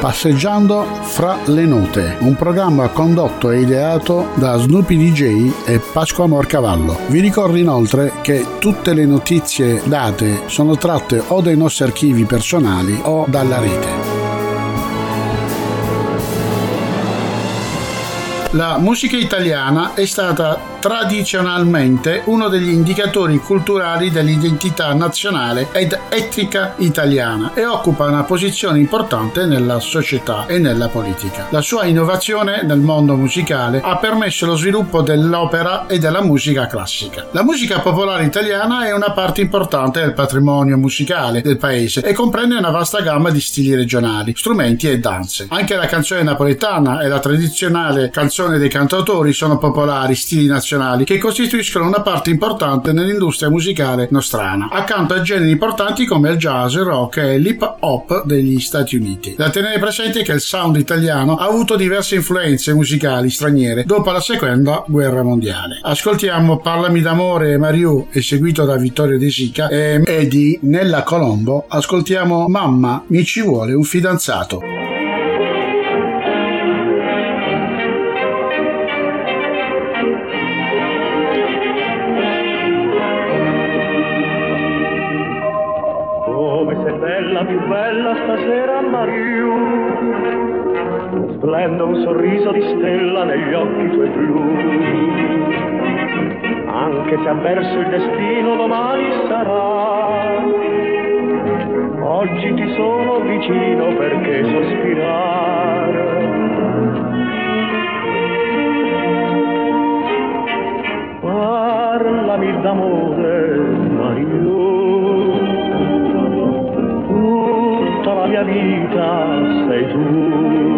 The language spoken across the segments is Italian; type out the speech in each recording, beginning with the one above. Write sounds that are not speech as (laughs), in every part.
Passeggiando fra le note, un programma condotto e ideato da Snoopy DJ e Pasqua Morcavallo. Vi ricordo inoltre che tutte le notizie date sono tratte o dai nostri archivi personali o dalla rete. La musica italiana è stata tradizionalmente uno degli indicatori culturali dell'identità nazionale ed etnica italiana e occupa una posizione importante nella società e nella politica. La sua innovazione nel mondo musicale ha permesso lo sviluppo dell'opera e della musica classica. La musica popolare italiana è una parte importante del patrimonio musicale del paese e comprende una vasta gamma di stili regionali, strumenti e danze. Anche la canzone napoletana e la tradizionale canzone dei cantautori sono popolari, stili nazionali nazionali che costituiscono una parte importante nell'industria musicale nostrana, accanto a generi importanti come il jazz, il rock e l'hip hop degli Stati Uniti. Da tenere presente che il sound italiano ha avuto diverse influenze musicali straniere dopo la seconda guerra mondiale. Ascoltiamo Parlami d'amore e Mariù, eseguito da Vittorio De Sica e di Nella Colombo, ascoltiamo Mamma mi ci vuole un fidanzato. Splende un sorriso di stella negli occhi tuoi blu. Anche se avverso il destino domani sarà, oggi ti sono vicino perché sospirare. Parlami d'amore, Mario, tutta la mia vita sei tu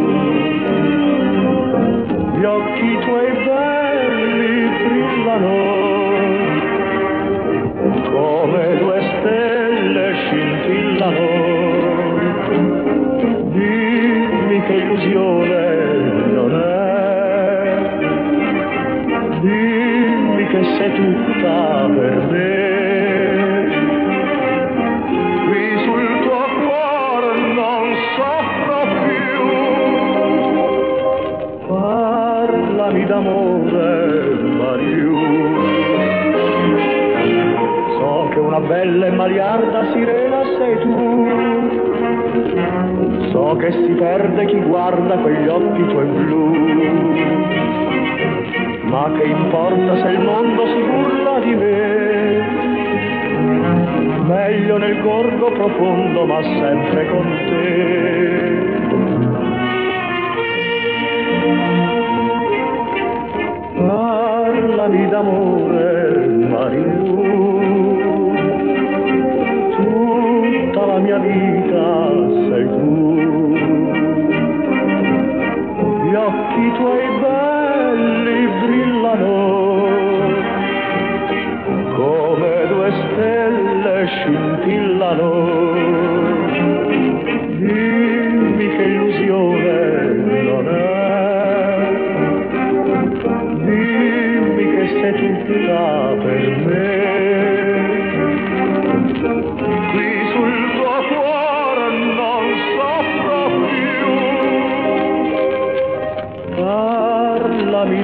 che si perde chi guarda quegli occhi tuoi blu. Ma che importa se il mondo si burla di me? Meglio nel gorgo profondo, ma sempre con te.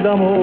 Parlami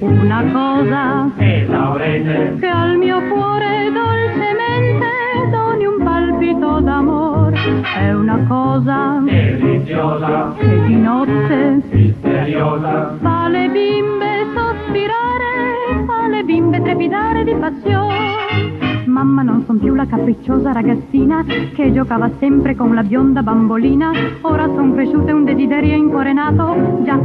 Una cosa Che l'avrete? che al mio cuore dolcemente doni un palpito d'amor. È una cosa Deliziosa, che di notte misteriosa, fa le bimbe sospirare, fa le bimbe trepidare di passione. Mamma non son più la capricciosa ragazzina che giocava sempre con la bionda bambolina. Ora son cresciuta e un desiderio in cuore nato. Già,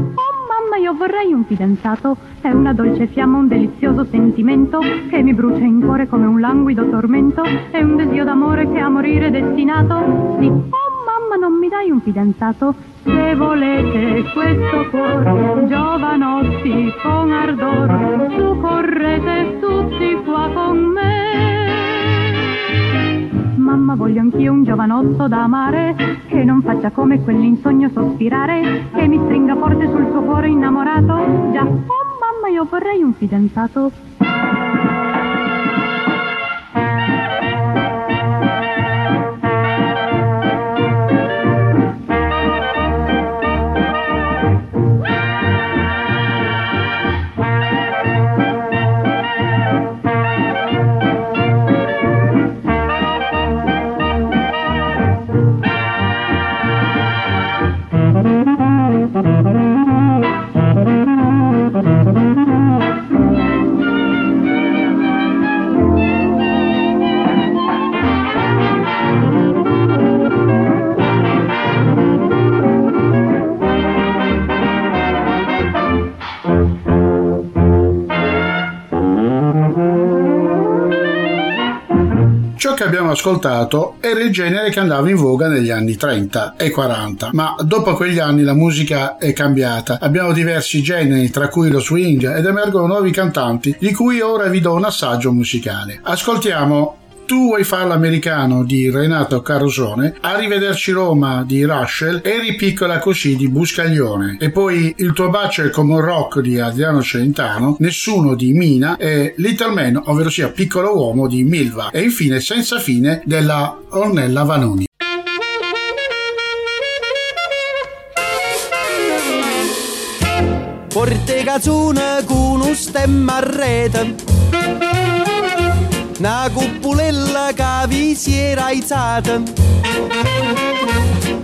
mamma, io vorrei un fidanzato. È una dolce fiamma, un delizioso sentimento che mi brucia in cuore come un languido tormento. È un desio d'amore che a morire è destinato. Sì, oh mamma, non mi dai un fidanzato? Se volete questo cuore, giovanotti con ardor, su correte tutti qua con me. Mamma voglio anch'io un giovanotto da amare Che non faccia come quell'insogno sospirare Che mi stringa forte sul suo cuore innamorato. Già, oh mamma io vorrei un fidanzato abbiamo ascoltato era il genere che andava in voga negli anni 30 e 40, ma dopo quegli anni la musica è cambiata. Abbiamo diversi generi, tra cui lo swing, ed emergono nuovi cantanti, di cui ora vi do un assaggio musicale. Ascoltiamo tu vuoi fare l'americano di Renato Carosone, Arrivederci Roma di Rushell e Ripiccola così di Buscaglione. E poi Il tuo bacio è come un rock di Adriano Celentano, Nessuno di Mina e Little Man, ovvero sia Piccolo Uomo di Milva. E infine Senza fine della Ornella Vanoni. Porte cazzone con un stemma a rete Una cupulella che vi si era aizzata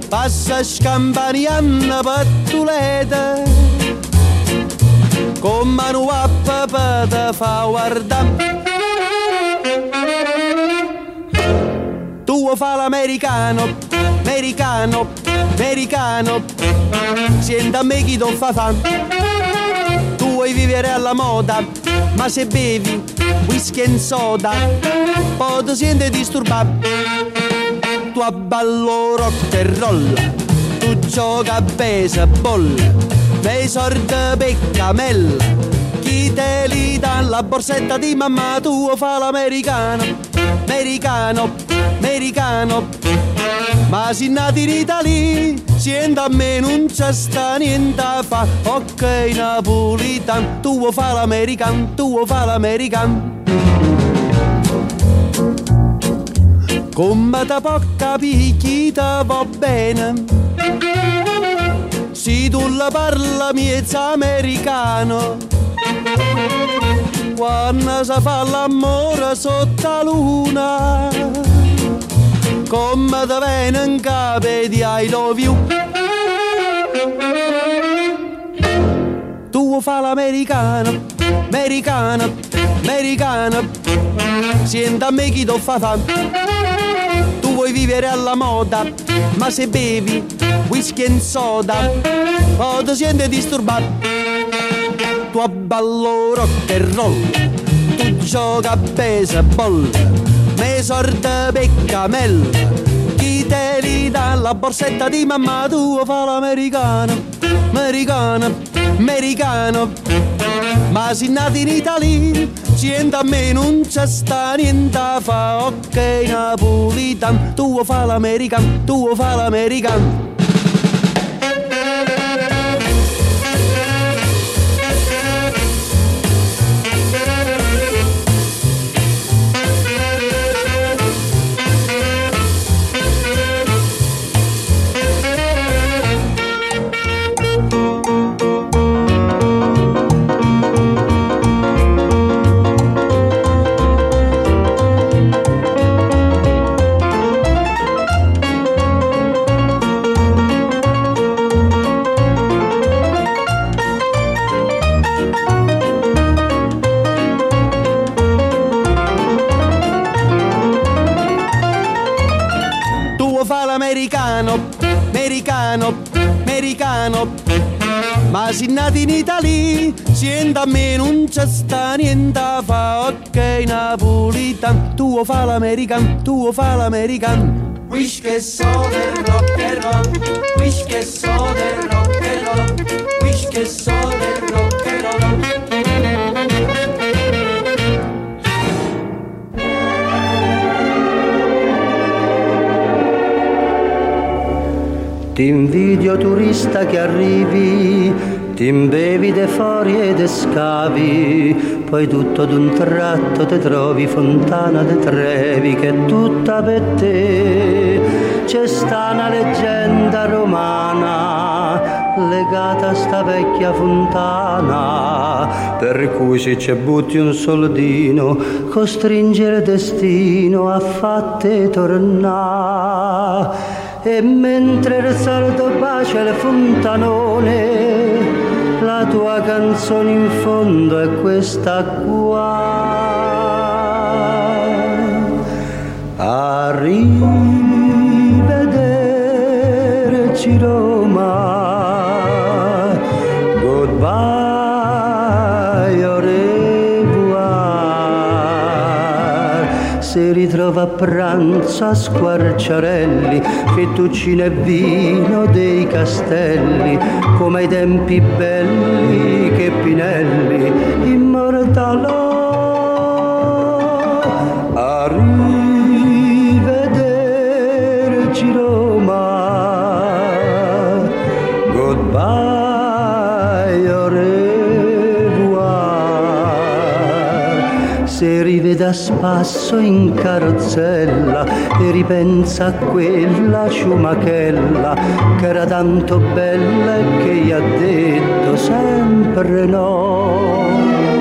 Passa scampanianna pattuleta Con mano a papà fa guardare Tu vuoi fa l'americano, americano, americano. Senta a me chi ti fa fa. Tu vuoi vivere alla moda, ma se bevi whisky e soda Poi ti senti disturbato Tu abballo rock and roll Tu gioca a baseball Nei sordi peccamella Chi te li dà la borsetta di mamma Tu fa l'americano, americano, americano ma si nati in Italia, siendo a me non c'è sta niente fa. Ok, napolitan, tu vuoi fa l'american, tu vuoi fa l'american. Come te può capire chi va bene? Se tu la parla miezza americano Quando si fa l'amore sotto la luna. Come te viene in capo di I love you. Tu fa l'americano, americano, americano Senta me chi ti fa fa. Tu vuoi vivere alla moda, ma se bevi whisky e soda O ti senti disturbato Tu abballo rock and roll Tu gioca a baseball me sorte peccamella chi te li dà la borsetta di mamma tua fa l'americano americano americano. Ma si nati in Italia sienta a me non c'è sta niente fa ok napolitan tu fa l'americano tu fa l'americano Sienta a me non c'è sta niente fa, ok napolitan, tu fa l'american, tu fa l'american. Wish che so del rock and roll, wish che so del rock and roll, wish che so del rock and roll. Ti invidio turista che arrivi, ti imbevi de fuori e de scavi, poi tutto d'un tratto te trovi fontana de Trevi che è tutta per te. C'è sta una leggenda romana legata a sta vecchia fontana, per cui se ci butti un soldino, costringe il destino a fatte tornare e mentre il sardo bacia il fontanone la tua canzone in fondo è questa qua. Arrivederci Roma. Si ritrova a pranzo a squarciarelli, fettuccine e vino dei castelli, come ai tempi belli che Pinelli immortalò. Se rivede a spasso in carrozzella e ripensa a quella ciumachella che era tanto bella e che gli ha detto sempre no.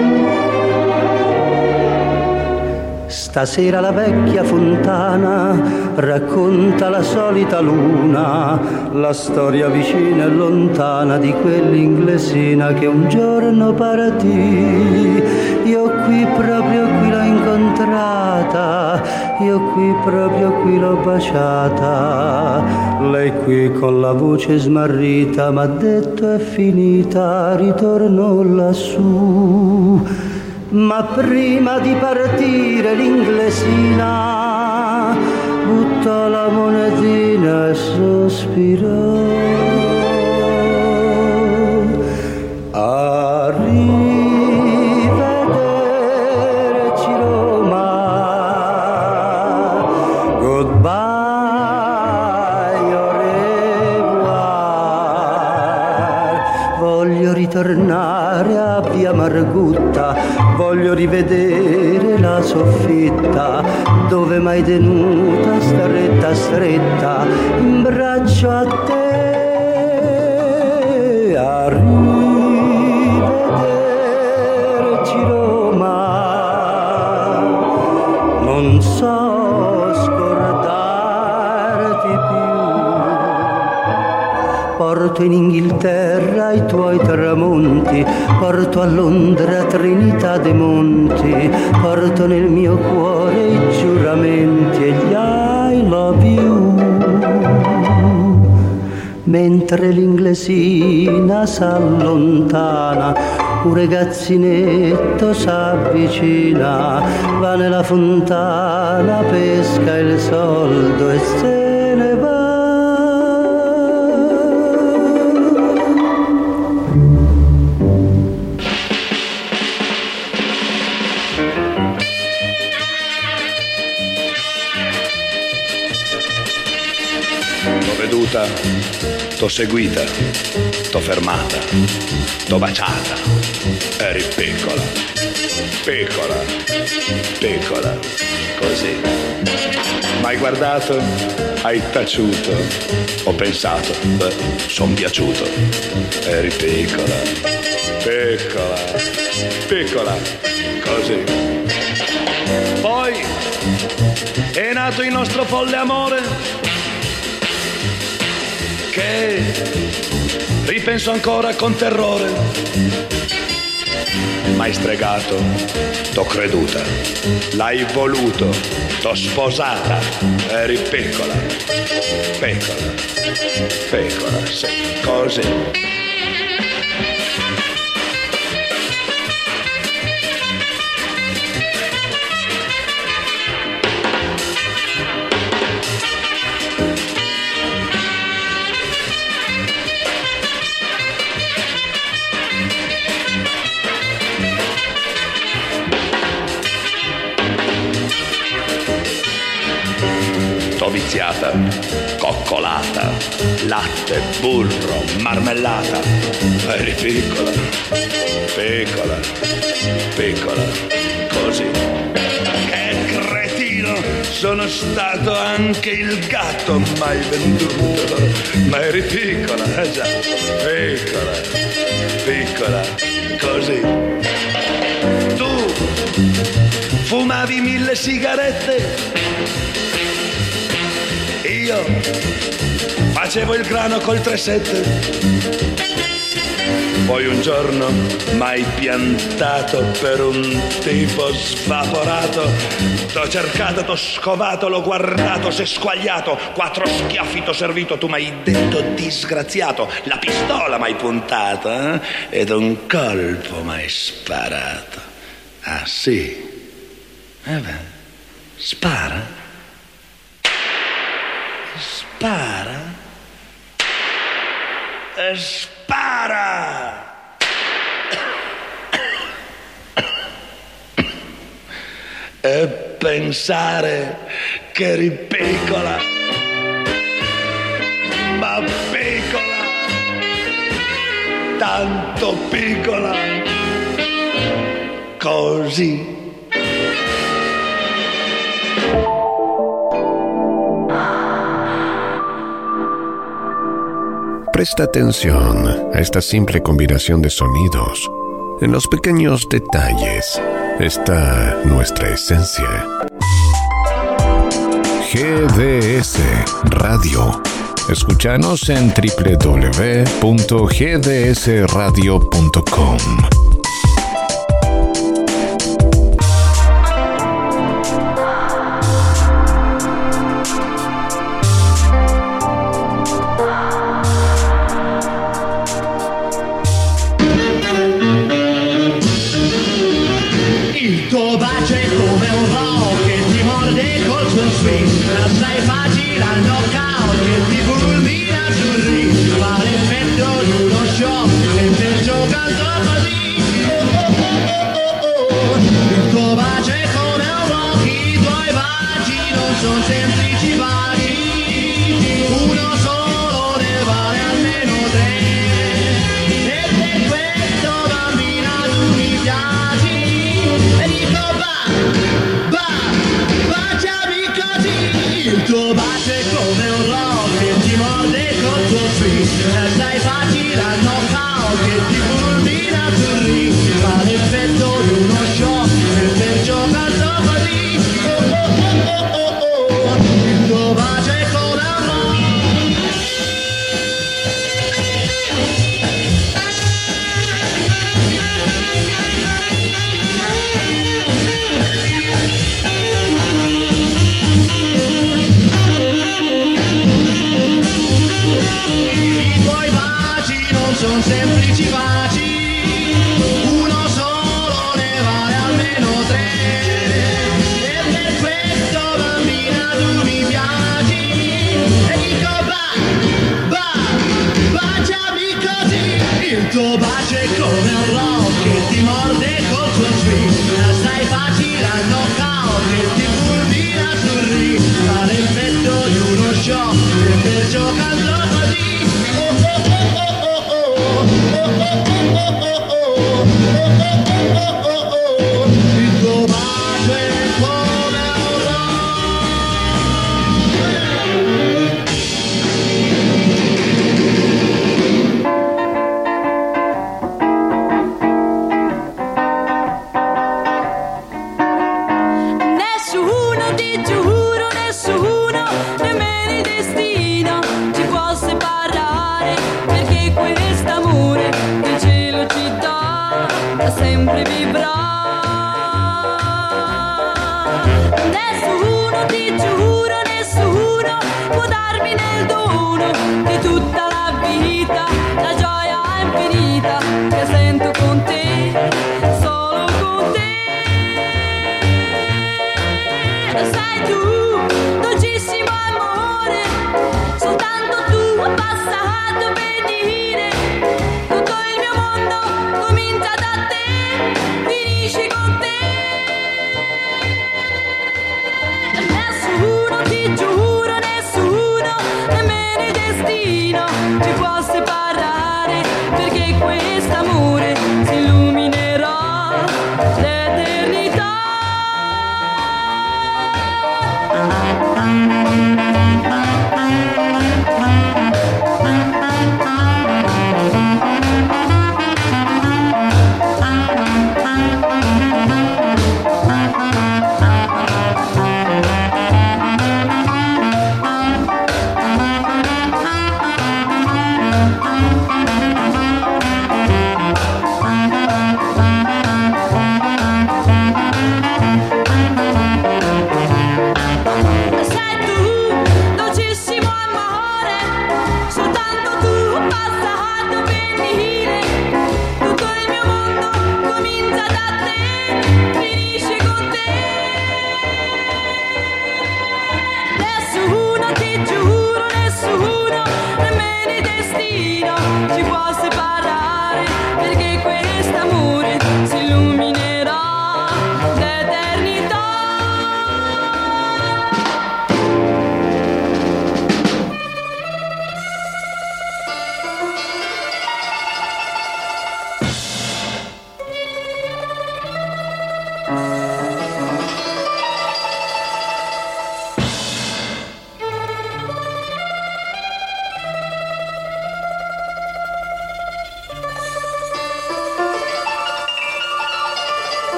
Stasera la vecchia fontana racconta la solita luna, la storia vicina e lontana di quell'inglesina che un giorno partì. Io qui proprio qui l'ho incontrata, io qui proprio qui l'ho baciata. Lei qui con la voce smarrita m'ha detto è finita, ritorno lassù ma prima di partire l'inglesina buttò la monetina e sospirò. Arrivederci rivedere la soffitta dove mai tenuta stretta stretta in braccio a te porto in Inghilterra i tuoi tramonti porto a Londra Trinità dei Monti, porto nel mio cuore i giuramenti e gli I love you. Mentre l'inglesina s'allontana, un ragazzinetto s'avvicina, va nella fontana, pesca il soldo e se veduta, t'ho seguita, t'ho fermata, t'ho baciata. Eri piccola, piccola, piccola, così. M'hai guardato, hai taciuto, ho pensato, beh, son piaciuto. Eri piccola, piccola, piccola, così. Poi è nato il nostro folle amore che ripenso ancora con terrore. mai stregato, t'ho creduta. L'hai voluto, t'ho sposata. Eri piccola, piccola, piccola, sì, così. Viziata, coccolata, latte, burro, marmellata. Eri piccola, piccola, piccola, così. Che cretino, sono stato anche il gatto mai venduto. Ma eri piccola, eh già, piccola, piccola, così. Tu fumavi mille sigarette io facevo il grano col 3-7. Poi un giorno m'hai piantato per un tipo svaporato. T'ho cercato, t'ho scovato, l'ho guardato, s'è squagliato. Quattro schiaffi t'ho servito, tu m'hai detto disgraziato. La pistola m'hai puntata eh? ed un colpo m'hai sparato. Ah sì? Eh beh, spara spara, spara. E pensare che eri piccola, ma piccola, tanto piccola, così Presta atención a esta simple combinación de sonidos. En los pequeños detalles está nuestra esencia. GDS Radio. Escúchanos en www.gdsradio.com.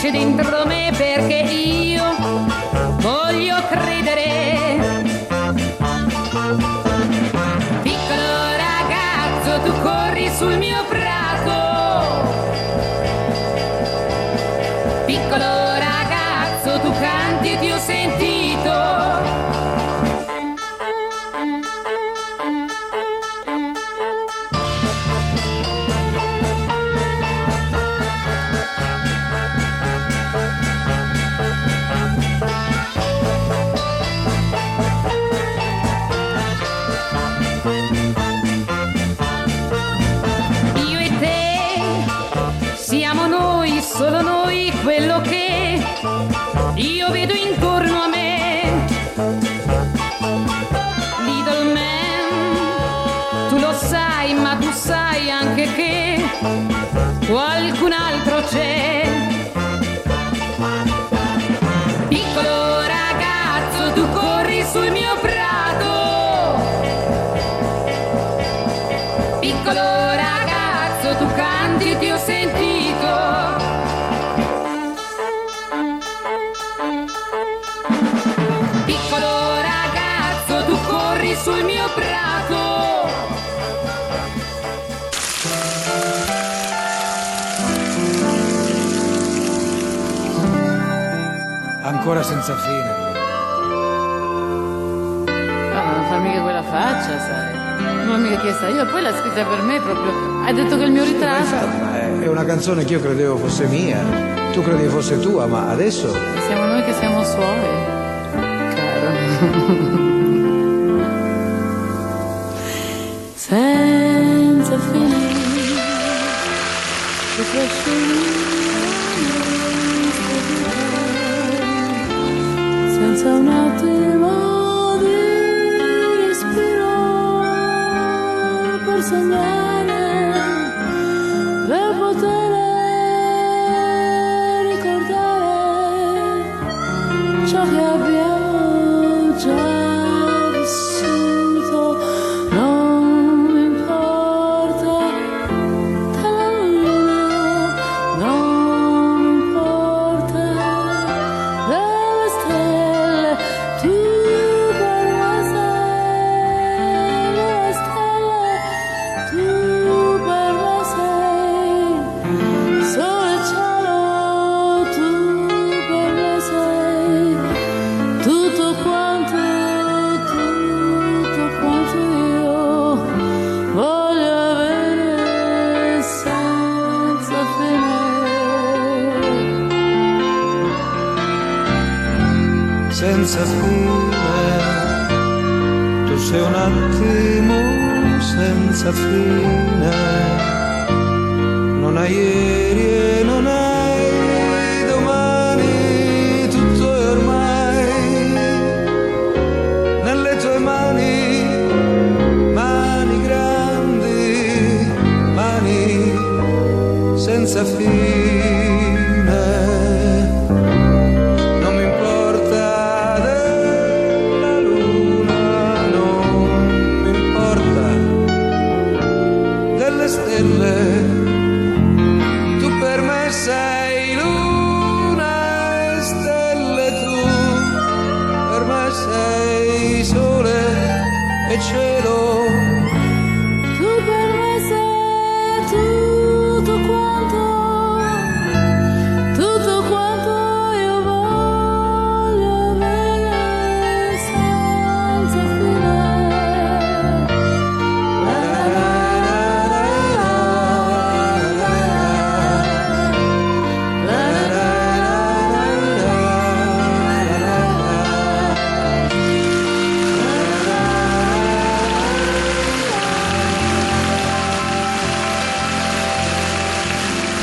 c'è dentro me perché sai anche che qualcun altro c'è. Ancora senza fine. Ma non fa mica quella faccia, sai. Non l'ho mica chiesta io, poi l'ha scritta per me proprio. Hai detto che il mio ritratto. Ma è una canzone che io credevo fosse mia, tu credevi fosse tua, ma adesso siamo noi che siamo suoi. Caro. (laughs) Senza finire. Che trascina senza un attimo di respiro per sognare,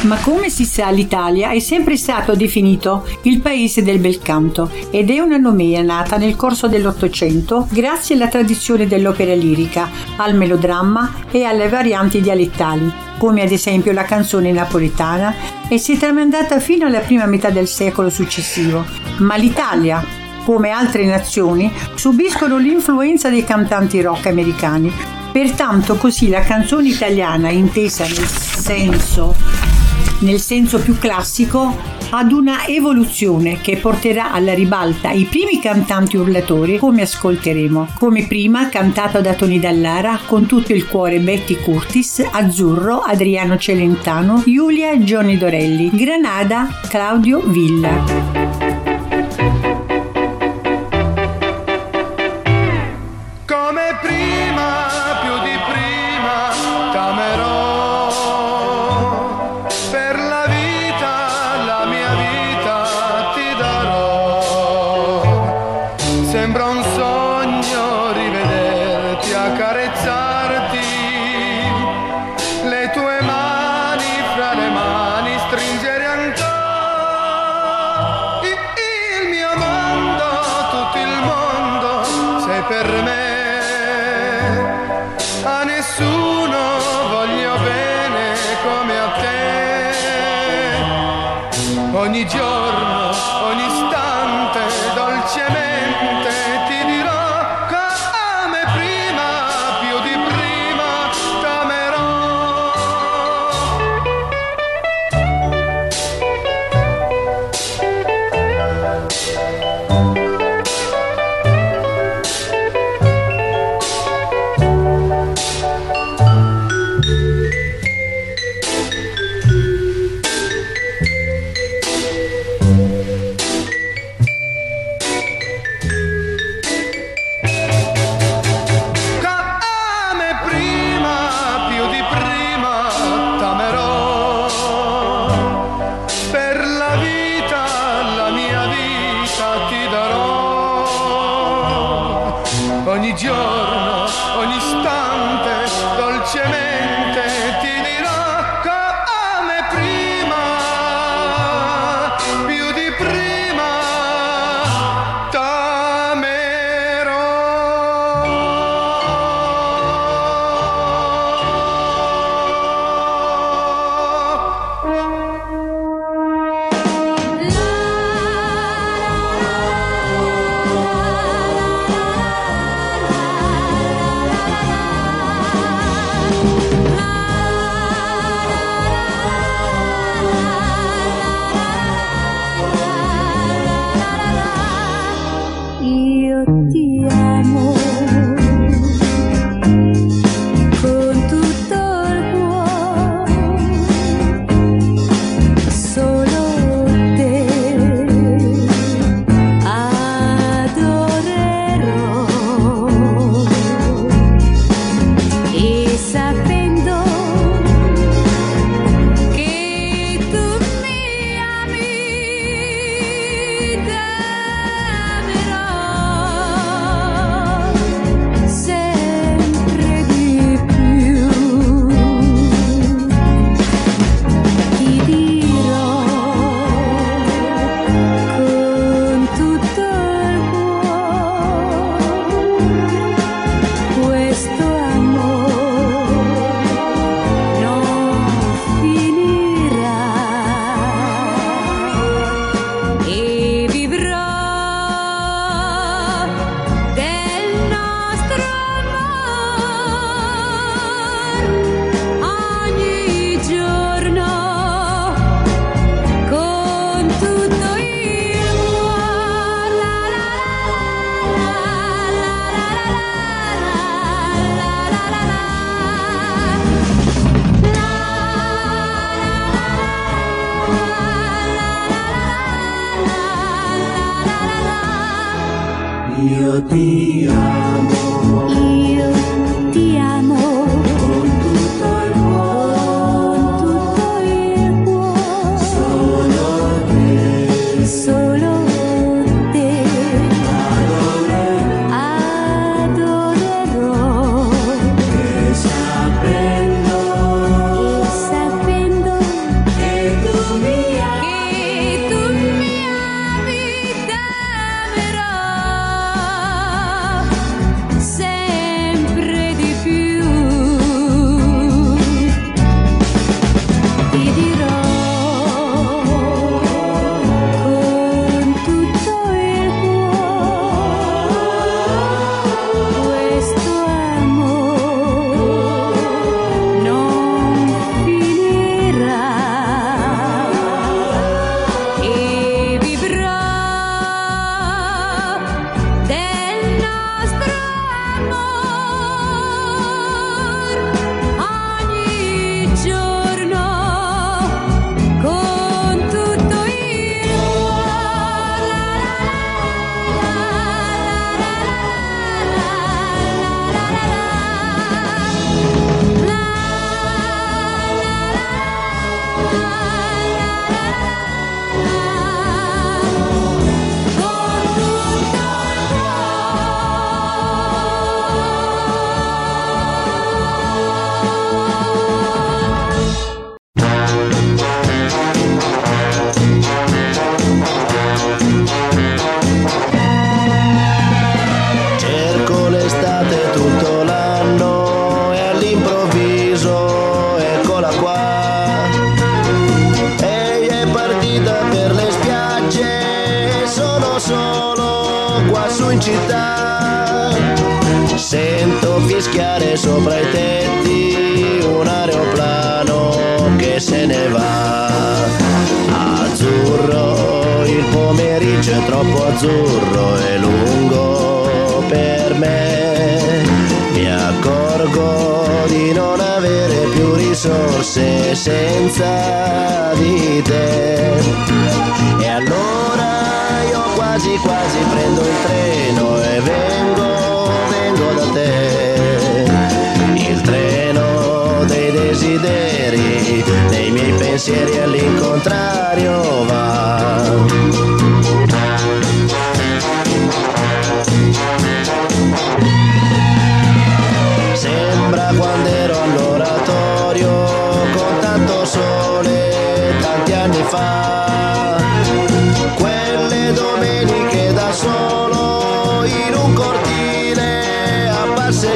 Ma come si sa, l'Italia è sempre stato definito il paese del bel canto ed è una nomea nata nel corso dell'Ottocento grazie alla tradizione dell'opera lirica, al melodramma e alle varianti dialettali, come ad esempio la canzone napoletana, e si è tramandata fino alla prima metà del secolo successivo. Ma l'Italia, come altre nazioni, subiscono l'influenza dei cantanti rock americani. Pertanto così la canzone italiana, intesa nel senso, nel senso più classico, ad una evoluzione che porterà alla ribalta i primi cantanti urlatori come ascolteremo. Come prima cantato da Tony Dallara con tutto il cuore Betty Curtis, Azzurro, Adriano Celentano, Giulia Johnny Dorelli, Granada, Claudio Villa.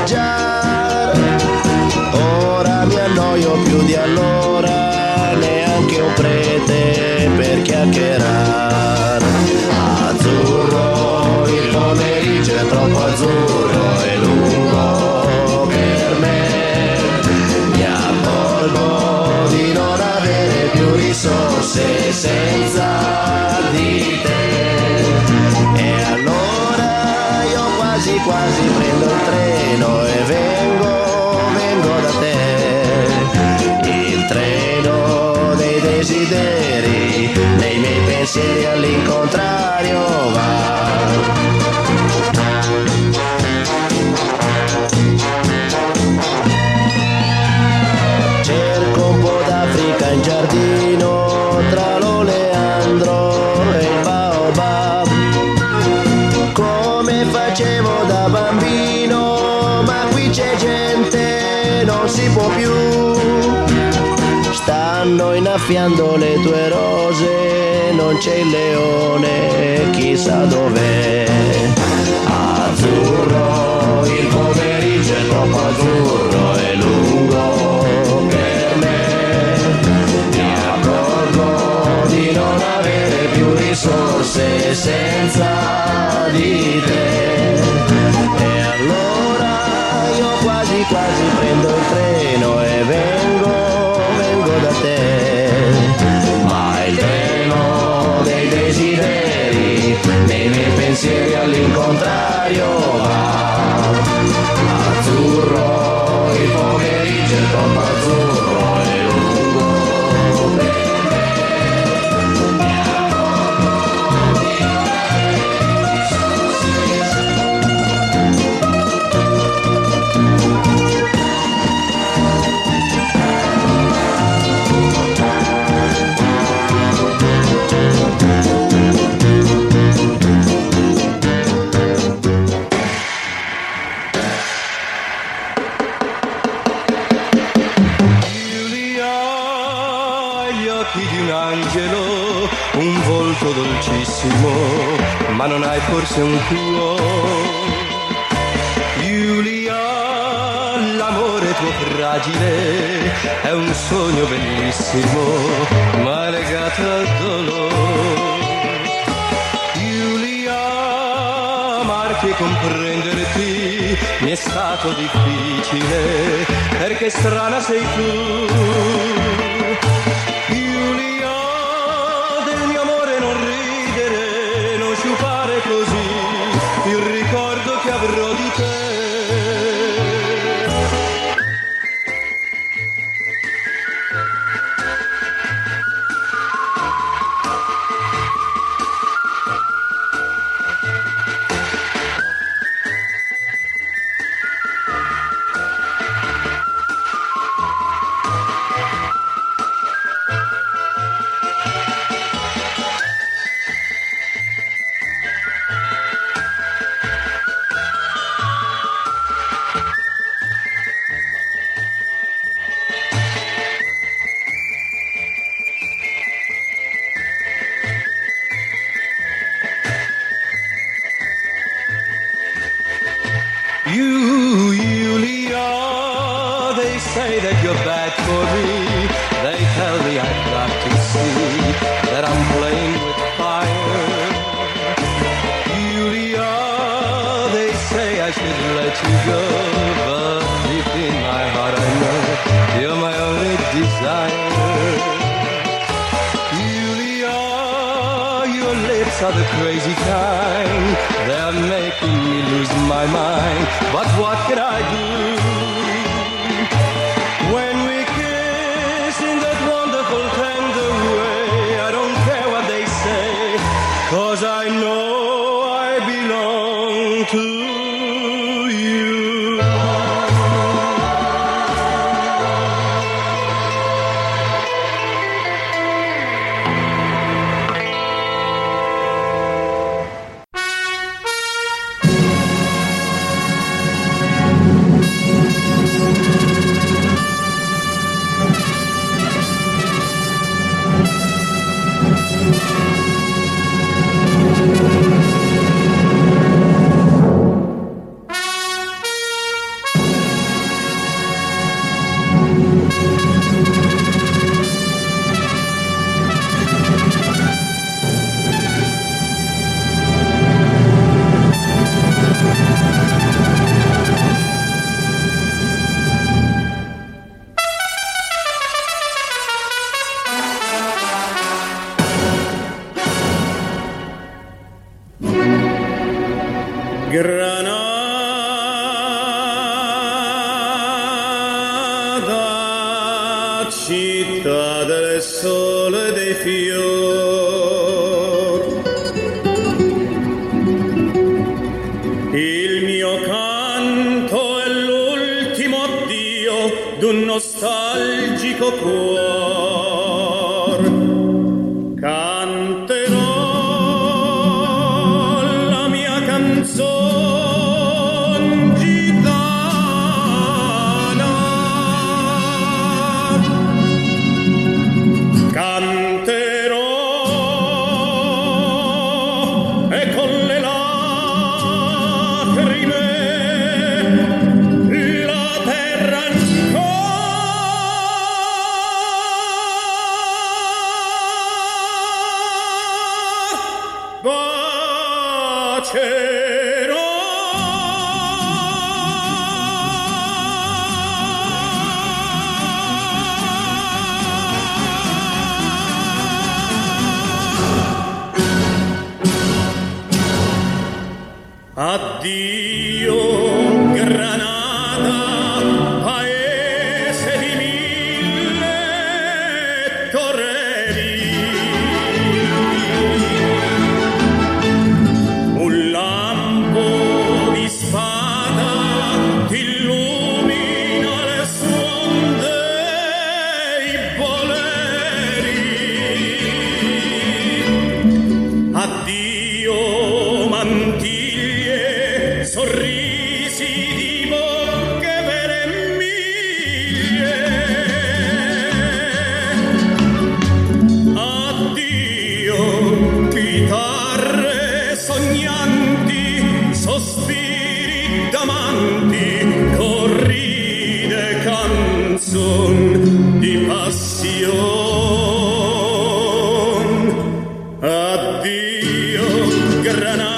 passeggiare. Ora mi annoio più di allora. piacere all'incontrario va. Cerco un po' d'Africa in giardino tra l'oleandro e il baobab. Come facevo da bambino, ma qui c'è gente, non si può più stanno innaffiando le tue rose non c'è il leone, chissà dov'è. Azzurro, il pomeriggio è troppo azzurro e lungo per me. Mi accorgo di non avere più risorse senza di te. E allora io quasi quasi prendo il treno. contrario va. Azzurro il pomeriggio è troppo azzurro. They tell me I've got to see that I'm playing with fire. Julia, they say I should let you go, but deep in my heart I know you're my only desire. Julia, your lips are the crazy kind. They're making me lose my mind, but what can I do? Santo è l'ultimo addio d'un nostalgico cuore. Gran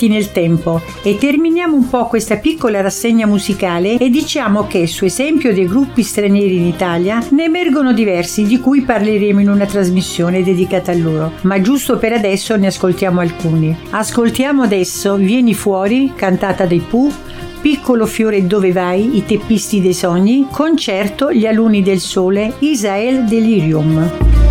avanti nel tempo e terminiamo un po' questa piccola rassegna musicale e diciamo che su esempio dei gruppi stranieri in Italia ne emergono diversi di cui parleremo in una trasmissione dedicata a loro, ma giusto per adesso ne ascoltiamo alcuni. Ascoltiamo adesso Vieni fuori, cantata dai Pooh, Piccolo fiore dove vai, i teppisti dei sogni, concerto Gli alunni del sole, Isael Delirium.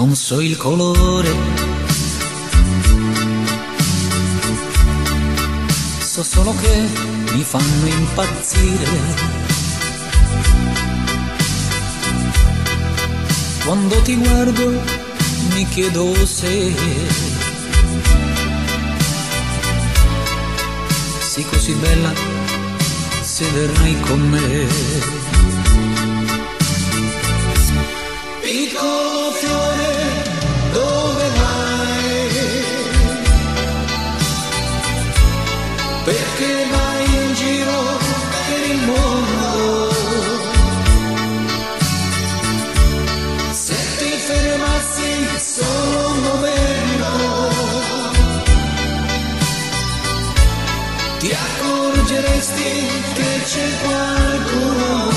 non so il colore. So solo che mi fanno impazzire. Quando ti guardo mi chiedo se sei così bella se verrai con me. Giro il mondo. Se ti fermassi solo un momento, ti accorgeresti che c'è qualcuno,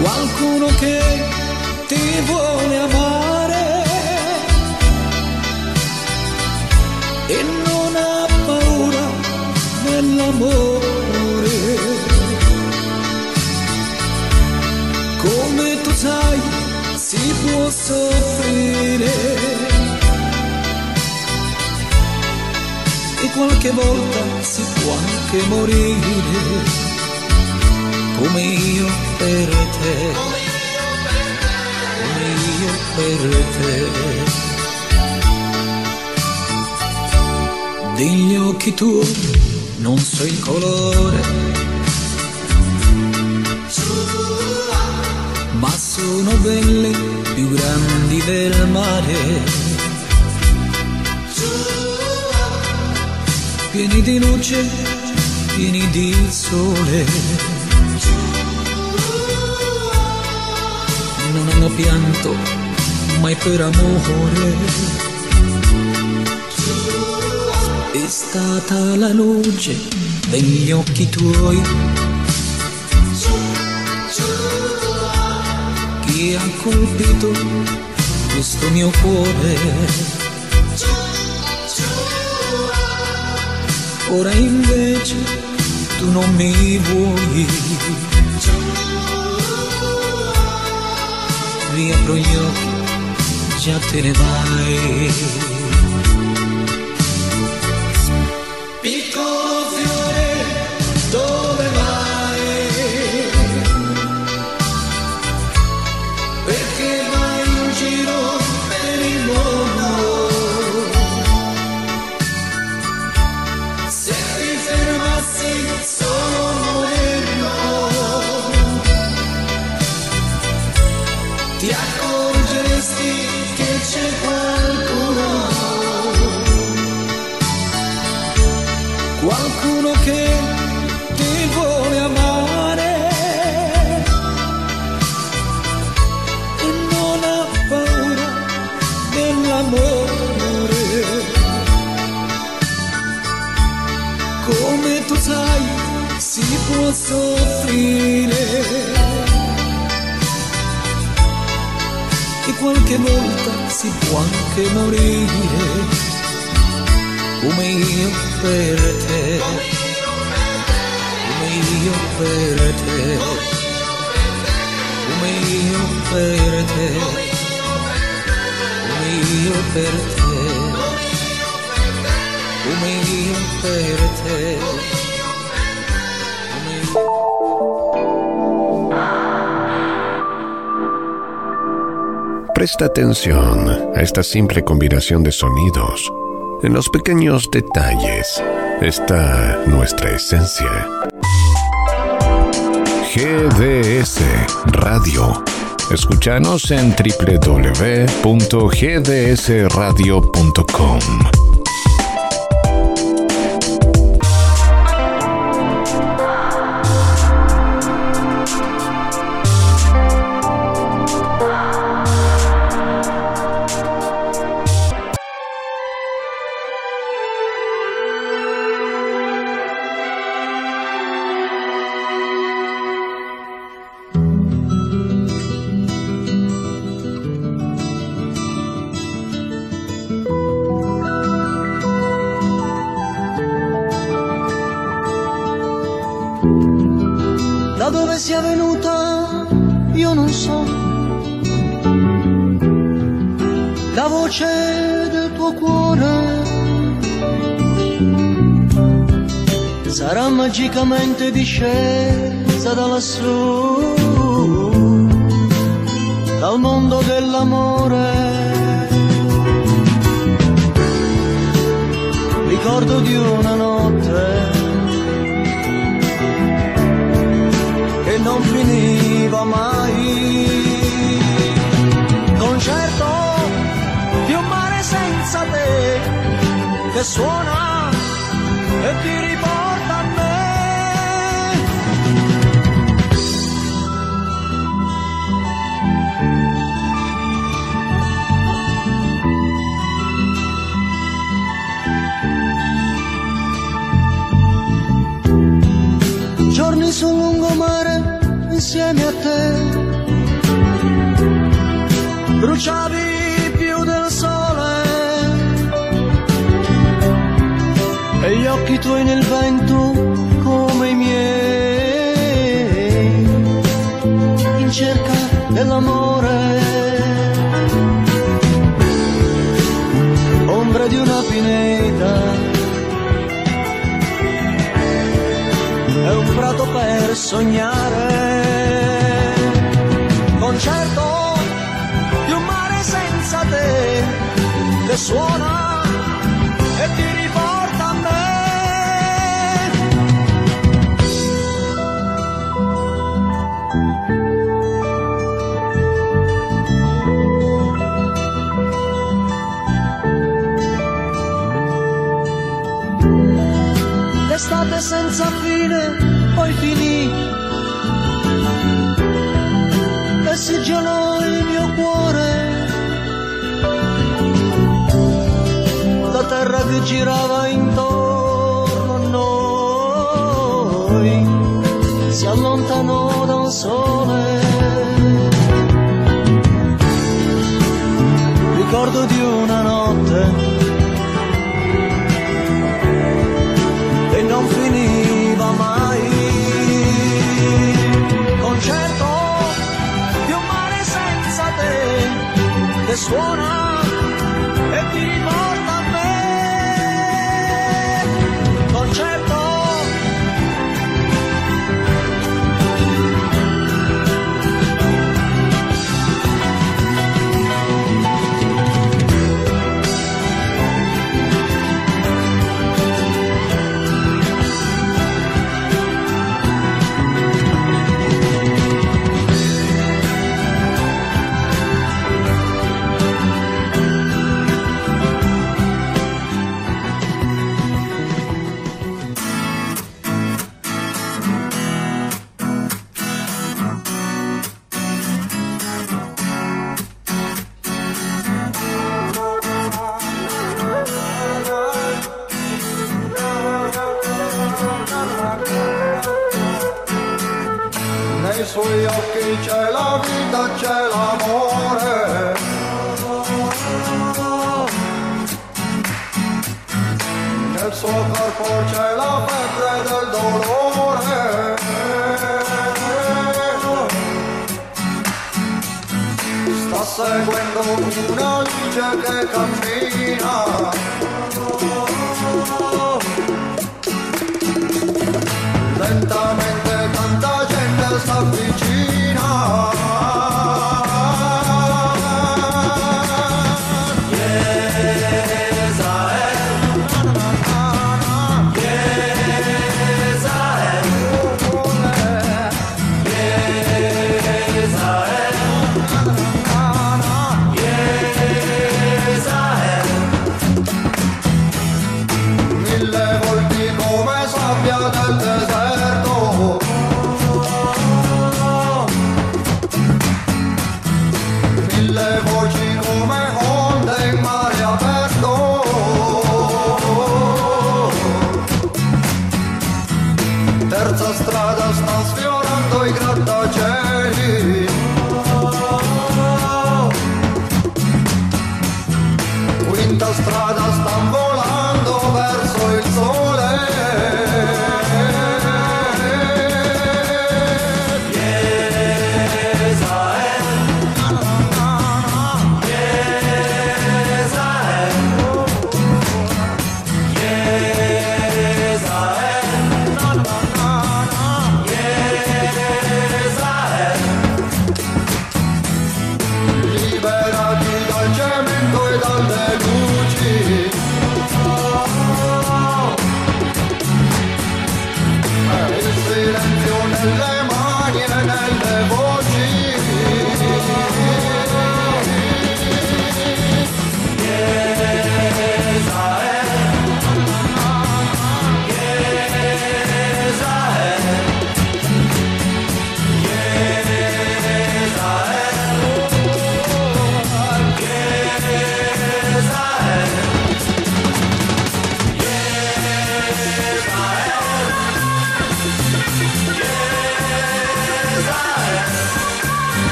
qualcuno che ti vuole qualche volta si può anche morire. Come io per te, come io per te. Degli occhi tuoi non so il colore, ma sono belle più grandi del mare. Pieni di luce, pieni di sole. Non hanno pianto mai per amore. È stata la luce degli occhi tuoi che ha colpito questo mio cuore. Ora invece tu non mi vuoi. Riapro gli occhi, già te ne vai. Può soffrire. E qualche volta si può anche morire come io per te, come io per te, come io per te, come io per te, come io per te. Presta atención a esta simple combinación de sonidos. En los pequeños detalles está nuestra esencia. GDS Radio. Escúchanos en www.gdsradio.com. discesa da lassù, dal mondo dell'amore. Ricordo di una notte che non finiva mai. Concerto di un mare senza te che suona e ti riporta sul lungomare insieme a te. Bruciavi più del sole e gli occhi tuoi nel vento sognare. Concerto di un mare senza te che suona e ti riporta a me. L'estate senza fine gelò il mio cuore. La terra che girava intorno a noi si allontanò dal sole. Ricordo di una notte che suona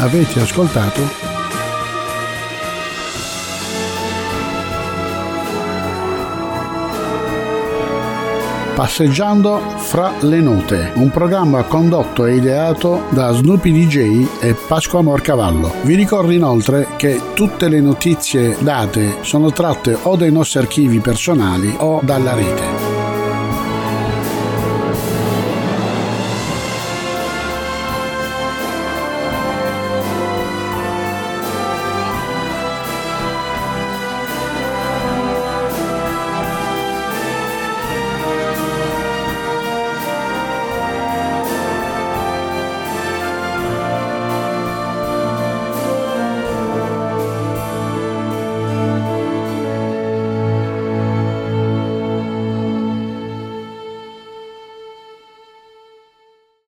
avete ascoltato Passeggiando fra le note, un programma condotto e ideato da Snoopy DJ e Pasqua Morcavallo. Vi ricordo inoltre che tutte le notizie date sono tratte o dai nostri archivi personali o dalla rete.